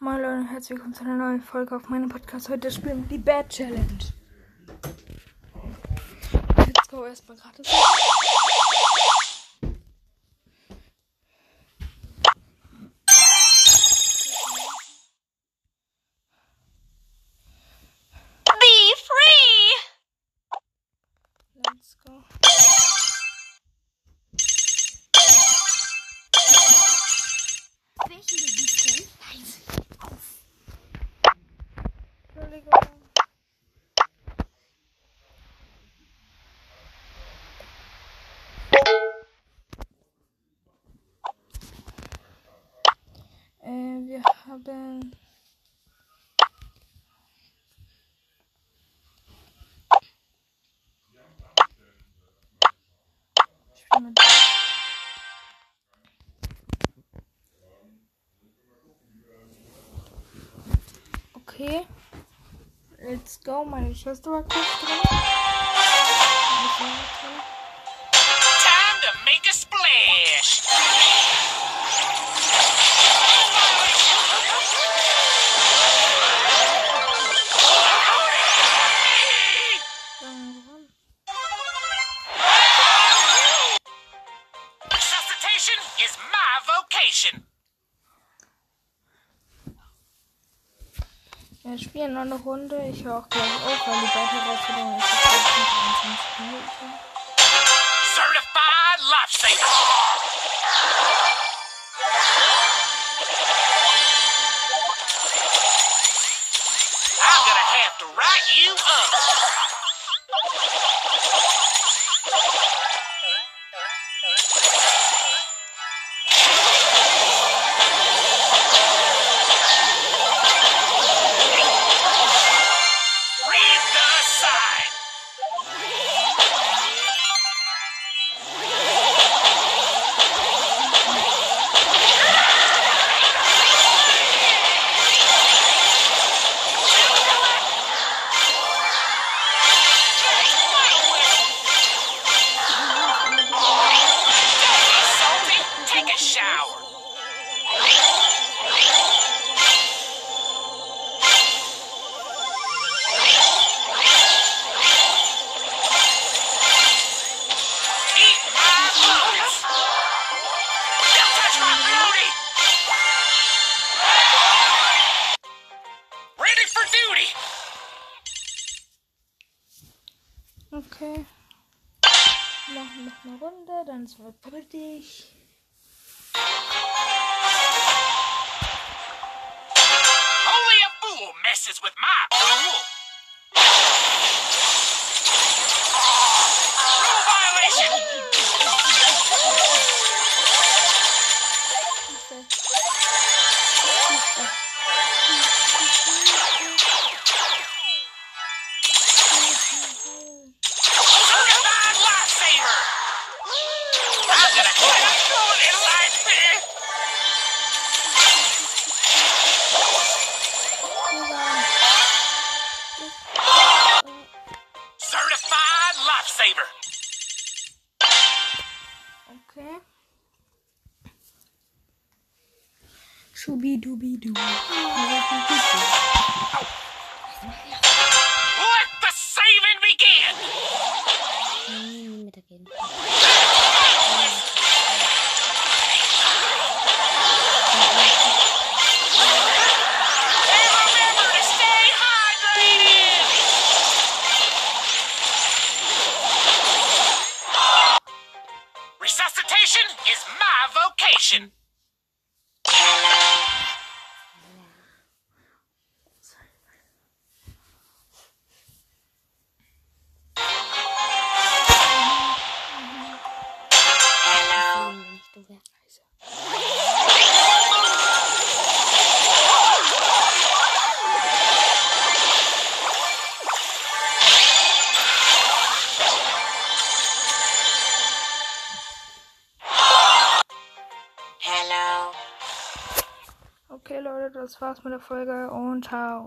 Moin Leute und herzlich willkommen zu einer neuen Folge auf meinem Podcast. Heute spielen wir die Bad Challenge. Let's go erstmal gratis. Be free! Let's go. Welchen Okay. Let's go. Meine Schwester war kurz. Wir spielen noch eine Runde. Ich höre auch gleich auf, weil die Herausforderung ist jetzt gleich mit 23 Minuten. Certified lifesaver. I'm gonna have to write you up. Okay. Machen noch eine Runde, dann ist es fertig. Only a fool messes with my pool. Rule violation. Lifesaver. Okay. Schubidubidu. Let my vocation. Okay, Leute, das war's mit der Folge und ciao.